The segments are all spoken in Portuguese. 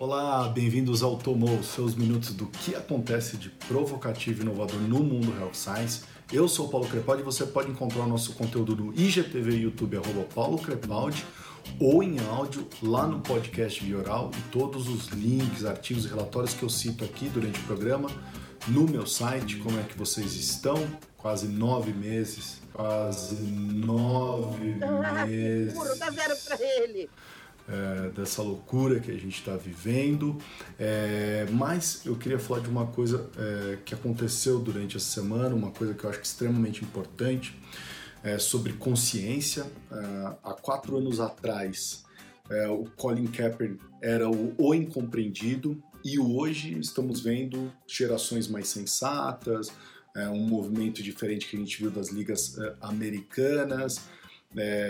Olá, bem-vindos ao Tomou, seus minutos do que acontece de provocativo e inovador no mundo Health Science. Eu sou o Paulo Crepaldi e você pode encontrar o nosso conteúdo no IGTV YouTube, arroba Paulo Crepaldi, ou em áudio lá no podcast Bioral e todos os links, artigos e relatórios que eu cito aqui durante o programa no meu site. Como é que vocês estão? Quase nove meses. Quase nove Ah, meses. Seguro, dá zero pra ele. É, dessa loucura que a gente está vivendo. É, mas eu queria falar de uma coisa é, que aconteceu durante essa semana, uma coisa que eu acho é extremamente importante, é, sobre consciência. É, há quatro anos atrás, o Colin Kaepernick era o, o incompreendido e hoje estamos vendo gerações mais sensatas, um movimento diferente que a gente viu das ligas americanas,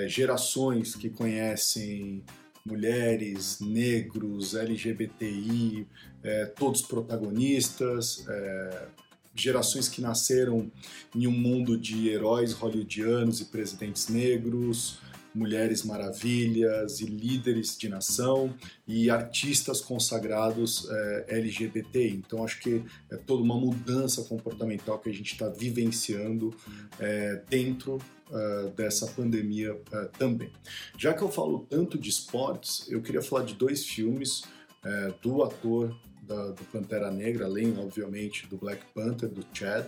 gerações que conhecem mulheres, negros, LGBTI, é, todos protagonistas, é, gerações que nasceram em um mundo de heróis hollywoodianos e presidentes negros, mulheres maravilhas e líderes de nação e artistas consagrados é, LGBTI. Então acho que é toda uma mudança comportamental que a gente está vivenciando é, dentro uh, dessa pandemia uh, também. Já que eu falo tanto de esportes, eu queria falar de dois filmes uh, do ator da, do Pantera Negra, além, obviamente, do Black Panther, do Chad,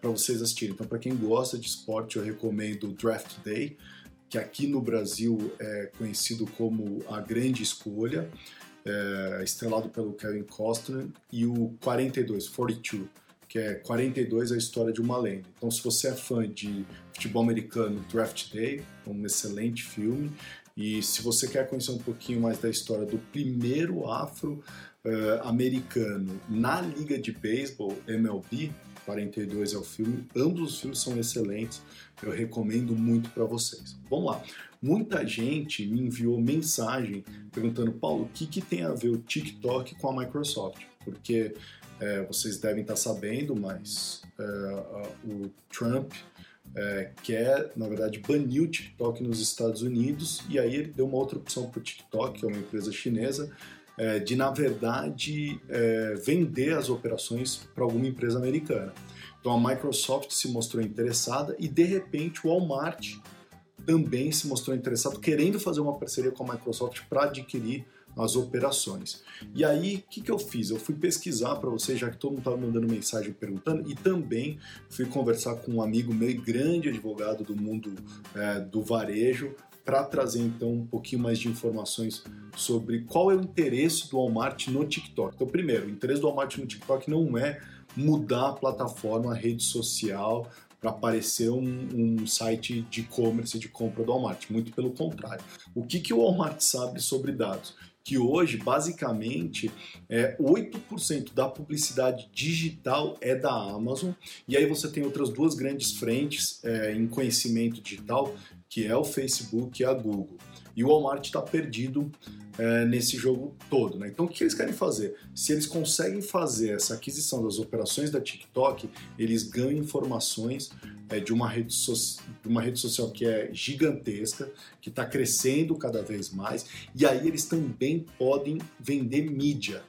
para vocês assistirem. Então, para quem gosta de esporte, eu recomendo Draft Day, que aqui no Brasil é conhecido como A Grande Escolha, é, estrelado pelo Kevin Costner, e o 42, 42, que é 42 a história de uma lenda. Então, se você é fã de futebol americano, Draft Day, é um excelente filme. E se você quer conhecer um pouquinho mais da história do primeiro afro-americano na liga de beisebol, MLB, 42 é o filme. Ambos os filmes são excelentes. Eu recomendo muito para vocês. Vamos lá. Muita gente me enviou mensagem perguntando, Paulo, o que, que tem a ver o TikTok com a Microsoft? Porque é, vocês devem estar sabendo, mas é, o Trump é, quer, na verdade, banir o TikTok nos Estados Unidos e aí ele deu uma outra opção para o TikTok, que é uma empresa chinesa, é, de, na verdade, é, vender as operações para alguma empresa americana. Então a Microsoft se mostrou interessada e, de repente, o Walmart também se mostrou interessado, querendo fazer uma parceria com a Microsoft para adquirir as operações. E aí, o que, que eu fiz? Eu fui pesquisar para vocês, já que todo mundo estava mandando mensagem perguntando, e também fui conversar com um amigo meu, grande advogado do mundo é, do varejo, para trazer então um pouquinho mais de informações sobre qual é o interesse do Walmart no TikTok. Então, primeiro, o interesse do Walmart no TikTok não é mudar a plataforma, a rede social, para aparecer um, um, site de e-commerce de compra do Walmart. Muito pelo contrário. O que, que o Walmart sabe sobre dados? Que hoje, basicamente, é, 8% da publicidade digital é da Amazon, e aí você tem outras duas grandes frentes é, em conhecimento digital, que é o Facebook e a Google. E o Walmart está perdido é, nesse jogo todo. Né? Então, o que eles querem fazer? Se eles conseguem fazer essa aquisição das operações da TikTok, eles ganham informações é, de, uma rede so de uma rede social que é gigantesca, que está crescendo cada vez mais, e aí eles também podem vender mídia.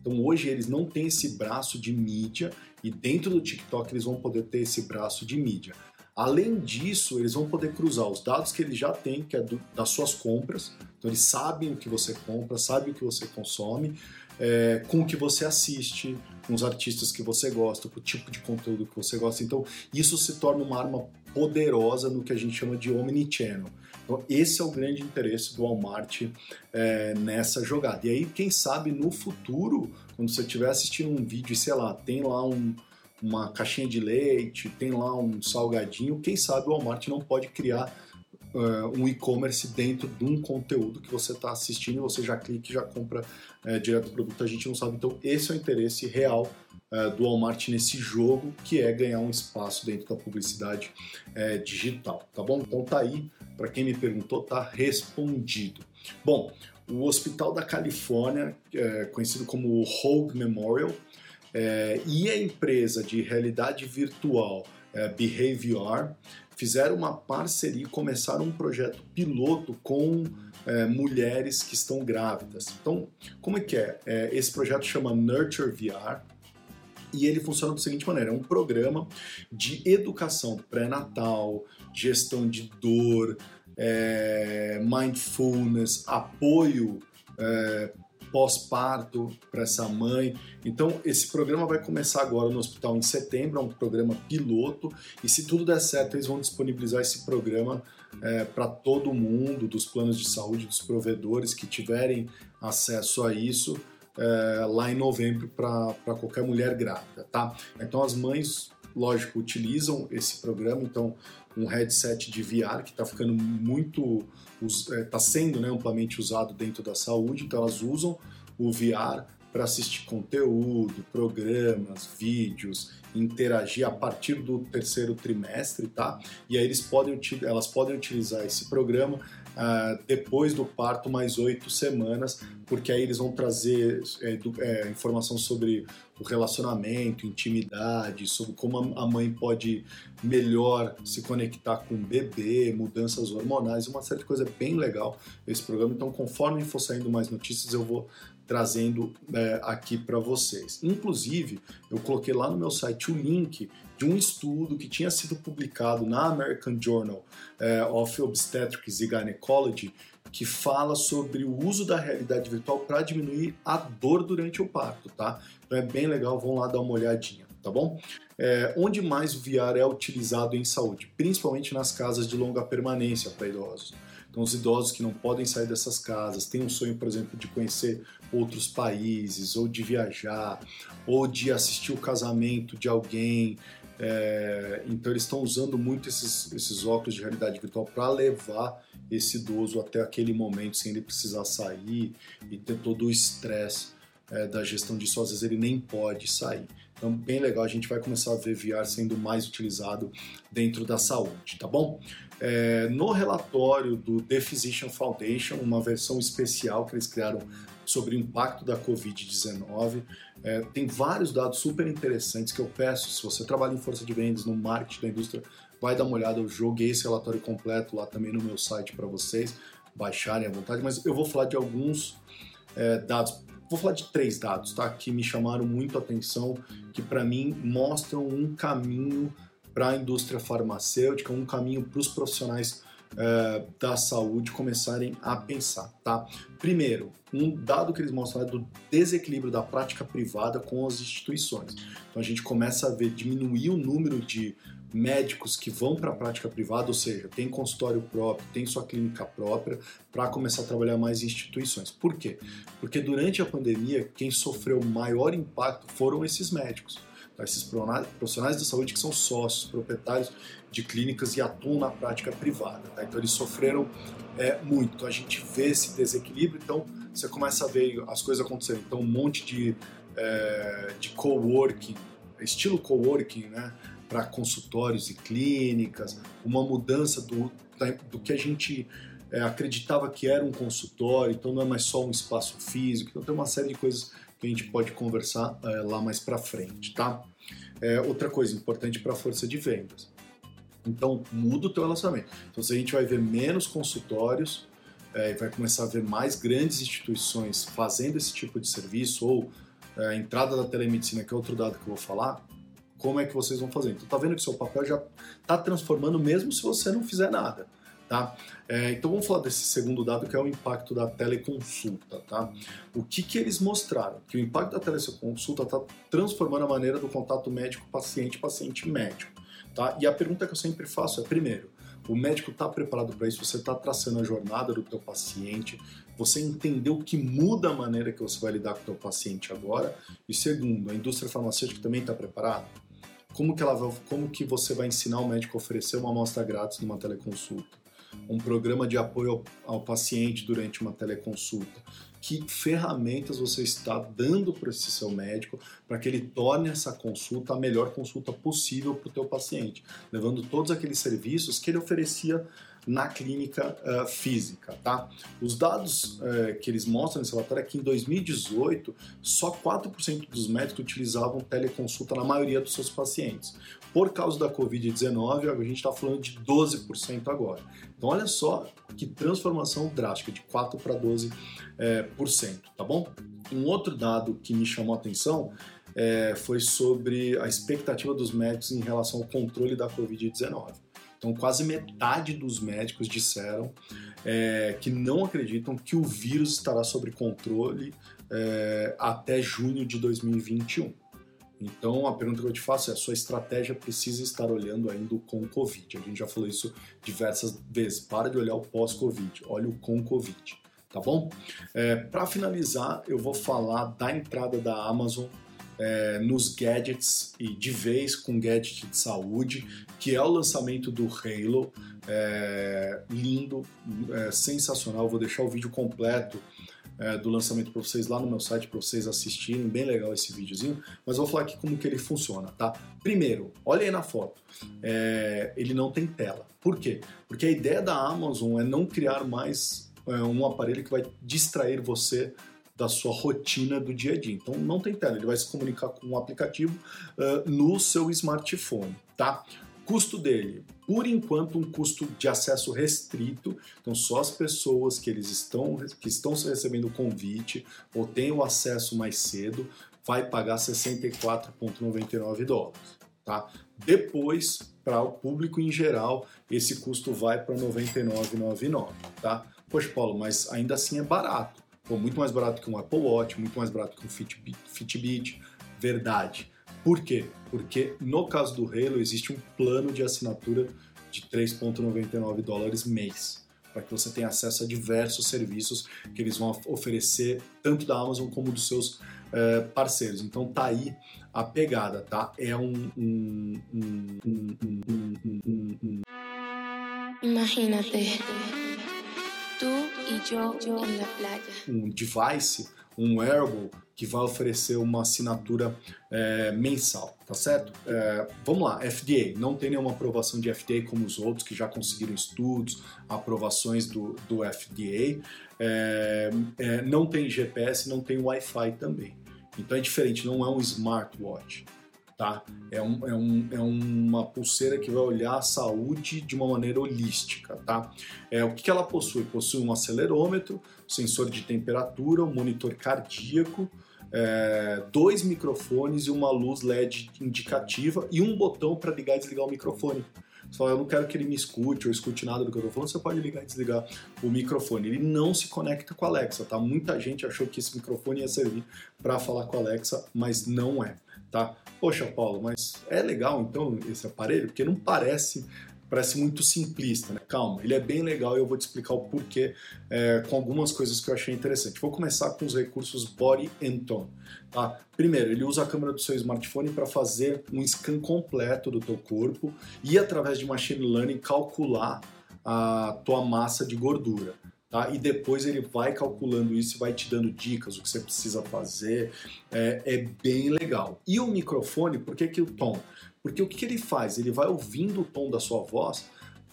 Então, hoje eles não têm esse braço de mídia, e dentro do TikTok eles vão poder ter esse braço de mídia. Além disso, eles vão poder cruzar os dados que eles já têm, que é do, das suas compras. Então, eles sabem o que você compra, sabem o que você consome, é, com o que você assiste, com os artistas que você gosta, com o tipo de conteúdo que você gosta. Então, isso se torna uma arma poderosa no que a gente chama de omnichannel. Então, esse é o grande interesse do Walmart é, nessa jogada. E aí, quem sabe no futuro, quando você estiver assistindo um vídeo e sei lá, tem lá um uma caixinha de leite, tem lá um salgadinho, quem sabe o Walmart não pode criar uh, um e-commerce dentro de um conteúdo que você está assistindo e você já clica e já compra uh, direto do produto, a gente não sabe. Então esse é o interesse real uh, do Walmart nesse jogo, que é ganhar um espaço dentro da publicidade digital, tá bom? Então tá aí, para quem me perguntou, tá respondido. Bom, o Hospital da Califórnia, conhecido como o Hoag Memorial, é, e a empresa de realidade virtual é, Behavior fizeram uma parceria, começaram um projeto piloto com é, mulheres que estão grávidas. Então, como é que é? é? Esse projeto chama Nurture VR e ele funciona da seguinte maneira: é um programa de educação pré-natal, gestão de dor, é, mindfulness, apoio é, pós-parto para essa mãe. Então, esse programa vai começar agora no hospital em setembro, é um programa piloto, e se tudo der certo, eles vão disponibilizar esse programa é, para todo mundo, dos planos de saúde, dos provedores que tiverem acesso a isso. É, lá em novembro para qualquer mulher grávida, tá? Então as mães, lógico, utilizam esse programa, então um headset de VR que está ficando muito, está é, sendo né, amplamente usado dentro da saúde, então elas usam o VR para assistir conteúdo, programas, vídeos, interagir a partir do terceiro trimestre, tá? E aí eles podem, elas podem utilizar esse programa uh, depois do parto mais oito semanas, porque aí eles vão trazer é, do, é, informação sobre o relacionamento, intimidade, sobre como a mãe pode melhor se conectar com o bebê, mudanças hormonais, uma série de coisa bem legal esse programa. Então, conforme for saindo mais notícias, eu vou trazendo é, aqui para vocês. Inclusive, eu coloquei lá no meu site o link de um estudo que tinha sido publicado na American Journal é, of Obstetrics and Gynecology, que fala sobre o uso da realidade virtual para diminuir a dor durante o parto, tá? Então é bem legal, vão lá dar uma olhadinha, tá bom? É, onde mais o VR é utilizado em saúde? Principalmente nas casas de longa permanência para idosos. Então, os idosos que não podem sair dessas casas, têm um sonho, por exemplo, de conhecer outros países, ou de viajar, ou de assistir o casamento de alguém. É, então, eles estão usando muito esses, esses óculos de realidade virtual para levar esse idoso até aquele momento sem ele precisar sair e ter todo o estresse é, da gestão disso. Às vezes, ele nem pode sair. Então, bem legal, a gente vai começar a ver VR sendo mais utilizado dentro da saúde, tá bom? É, no relatório do The Physician Foundation, uma versão especial que eles criaram sobre o impacto da Covid-19, é, tem vários dados super interessantes que eu peço, se você trabalha em força de vendas, no marketing da indústria, vai dar uma olhada, eu joguei esse relatório completo lá também no meu site para vocês baixarem à vontade, mas eu vou falar de alguns é, dados, vou falar de três dados, tá, que me chamaram muito a atenção, que para mim mostram um caminho para a indústria farmacêutica, um caminho para os profissionais uh, da saúde começarem a pensar, tá? Primeiro, um dado que eles mostram é do desequilíbrio da prática privada com as instituições. Então a gente começa a ver diminuir o número de médicos que vão para a prática privada, ou seja, tem consultório próprio, tem sua clínica própria, para começar a trabalhar mais em instituições. Por quê? Porque durante a pandemia, quem sofreu maior impacto foram esses médicos esses profissionais da saúde que são sócios, proprietários de clínicas e atuam na prática privada. Tá? Então eles sofreram é, muito. A gente vê esse desequilíbrio, então você começa a ver as coisas acontecendo. Então um monte de, é, de coworking, estilo coworking, né? para consultórios e clínicas, uma mudança do, do que a gente é, acreditava que era um consultório, então não é mais só um espaço físico, então tem uma série de coisas que a gente pode conversar é, lá mais para frente, tá? É, outra coisa importante para a força de vendas. Então, muda o teu relacionamento. Então, se a gente vai ver menos consultórios, é, vai começar a ver mais grandes instituições fazendo esse tipo de serviço, ou é, a entrada da telemedicina, que é outro dado que eu vou falar, como é que vocês vão fazer? Então, tá vendo que seu papel já está transformando mesmo se você não fizer nada. Tá? É, então vamos falar desse segundo dado que é o impacto da teleconsulta. Tá? O que, que eles mostraram? Que o impacto da teleconsulta está transformando a maneira do contato médico-paciente, paciente-médico. Tá? E a pergunta que eu sempre faço é, primeiro, o médico está preparado para isso? Você está traçando a jornada do teu paciente? Você entendeu que muda a maneira que você vai lidar com o teu paciente agora? E segundo, a indústria farmacêutica também está preparada? Como que, ela como que você vai ensinar o médico a oferecer uma amostra grátis numa teleconsulta? Um programa de apoio ao, ao paciente durante uma teleconsulta. Que ferramentas você está dando para esse seu médico para que ele torne essa consulta a melhor consulta possível para o teu paciente, levando todos aqueles serviços que ele oferecia na clínica uh, física, tá? Os dados uh, que eles mostram nesse relatório é que em 2018 só 4% dos médicos utilizavam teleconsulta na maioria dos seus pacientes. Por causa da Covid-19, a gente está falando de 12% agora. Então olha só que transformação drástica, de 4 para 12%, é, por cento, tá bom? Um outro dado que me chamou a atenção é, foi sobre a expectativa dos médicos em relação ao controle da Covid-19. Então, quase metade dos médicos disseram é, que não acreditam que o vírus estará sob controle é, até junho de 2021. Então, a pergunta que eu te faço é: a sua estratégia precisa estar olhando ainda o com Covid. A gente já falou isso diversas vezes. Para de olhar o pós-Covid, olha o com Covid, tá bom? É, Para finalizar, eu vou falar da entrada da Amazon é, nos gadgets e de vez com gadget de saúde, que é o lançamento do Halo. É, lindo, é, sensacional. Vou deixar o vídeo completo é, do lançamento para vocês lá no meu site para vocês assistirem. Bem legal esse videozinho, mas vou falar aqui como que ele funciona, tá? Primeiro, olha aí na foto. É, ele não tem tela. Por quê? Porque a ideia da Amazon é não criar mais é, um aparelho que vai distrair você da sua rotina do dia a dia. Então não tem tela, ele vai se comunicar com um aplicativo uh, no seu smartphone, tá? Custo dele, por enquanto, um custo de acesso restrito. Então, só as pessoas que eles estão que estão recebendo o convite ou têm o acesso mais cedo vai pagar 64,99 dólares, tá? Depois, para o público em geral, esse custo vai para 99,99, tá? Poxa, Paulo, mas ainda assim é barato. Pô, muito mais barato que um Apple Watch, muito mais barato que um Fitbit. Verdade. Por quê? Porque no caso do Halo existe um plano de assinatura de 3,99 dólares mês, para que você tenha acesso a diversos serviços que eles vão oferecer, tanto da Amazon como dos seus uh, parceiros. Então tá aí a pegada, tá? É um, um, um, um Imagínate. Tu Um device, um wearable que vai oferecer uma assinatura é, mensal, tá certo? É, vamos lá, FDA, não tem nenhuma aprovação de FDA como os outros que já conseguiram estudos, aprovações do, do FDA, é, é, não tem GPS, não tem Wi-Fi também. Então é diferente, não é um smartwatch tá? É, um, é, um, é uma pulseira que vai olhar a saúde de uma maneira holística, tá? É, o que, ela possui? Possui um acelerômetro, sensor de temperatura, um monitor cardíaco, é, dois microfones e uma luz LED indicativa e um botão para ligar e desligar o microfone. Fala, eu não quero que ele me escute ou escute nada do que eu estou falando, você pode ligar e desligar o microfone. Ele não se conecta com a Alexa, tá? Muita gente achou que esse microfone ia servir para falar com a Alexa, mas não é tá? Poxa, Paulo, mas é legal então esse aparelho? Porque não parece parece muito simplista, né? Calma, ele é bem legal e eu vou te explicar o porquê é, com algumas coisas que eu achei interessante. Vou começar com os recursos Body and Tone. Tá? Primeiro, ele usa a câmera do seu smartphone para fazer um scan completo do teu corpo e através de machine learning calcular a tua massa de gordura. Tá? E depois ele vai calculando isso e vai te dando dicas, o que você precisa fazer. É, é bem legal. E o microfone, por que, que o tom? Porque o que, que ele faz? Ele vai ouvindo o tom da sua voz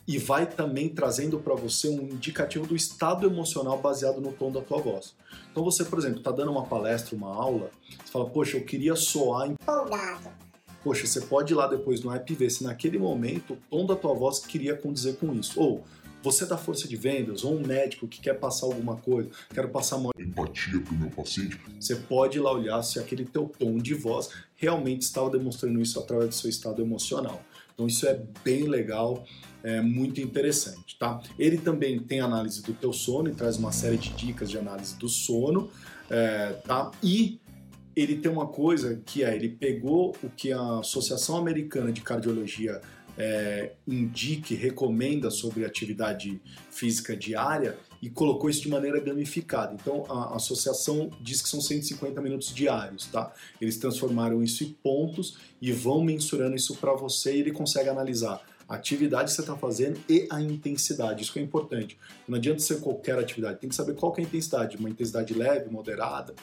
e vai também trazendo para você um indicativo do estado emocional baseado no tom da tua voz. Então você, por exemplo, está dando uma palestra, uma aula, você fala, poxa, eu queria soar empolgado. Poxa, você pode ir lá depois no app ver se naquele momento o tom da tua voz queria condizer com isso. Ou você da força de vendas ou um médico que quer passar alguma coisa, quero passar uma empatia para o meu paciente, você pode ir lá olhar se aquele teu tom de voz realmente estava demonstrando isso através do seu estado emocional. Então isso é bem legal, é muito interessante, tá? Ele também tem análise do teu sono e traz uma série de dicas de análise do sono, é, tá? E ele tem uma coisa que é, ele pegou o que a Associação Americana de Cardiologia é, indique, recomenda sobre atividade física diária e colocou isso de maneira gamificada. Então a associação diz que são 150 minutos diários, tá? Eles transformaram isso em pontos e vão mensurando isso para você e ele consegue analisar a atividade que você está fazendo e a intensidade. Isso que é importante. Não adianta ser qualquer atividade, tem que saber qual que é a intensidade, uma intensidade leve, moderada,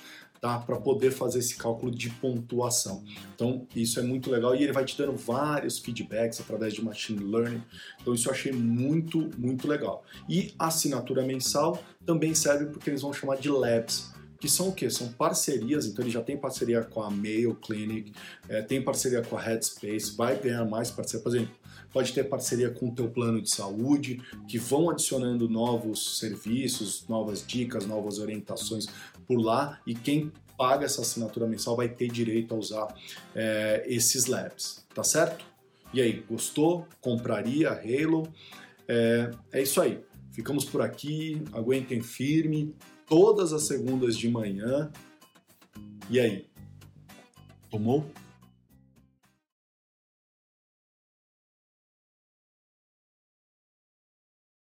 tá? Para poder fazer esse cálculo de pontuação. Então, isso é muito legal e ele vai te dando vários feedbacks através de machine learning. Então, isso eu achei muito, muito legal. E assinatura mensal também serve porque eles vão chamar de labs que são o quê? São parcerias, então ele já tem parceria com a Mayo Clinic, é, tem parceria com a Headspace, vai ganhar mais parceria, por exemplo, pode ter parceria com o teu plano de saúde, que vão adicionando novos serviços, novas dicas, novas orientações por lá, e quem paga essa assinatura mensal vai ter direito a usar é, esses labs, tá certo? E aí, gostou? Compraria Halo? É, é isso aí. Ficamos por aqui, aguentem firme, todas as segundas de manhã. E aí? Tomou?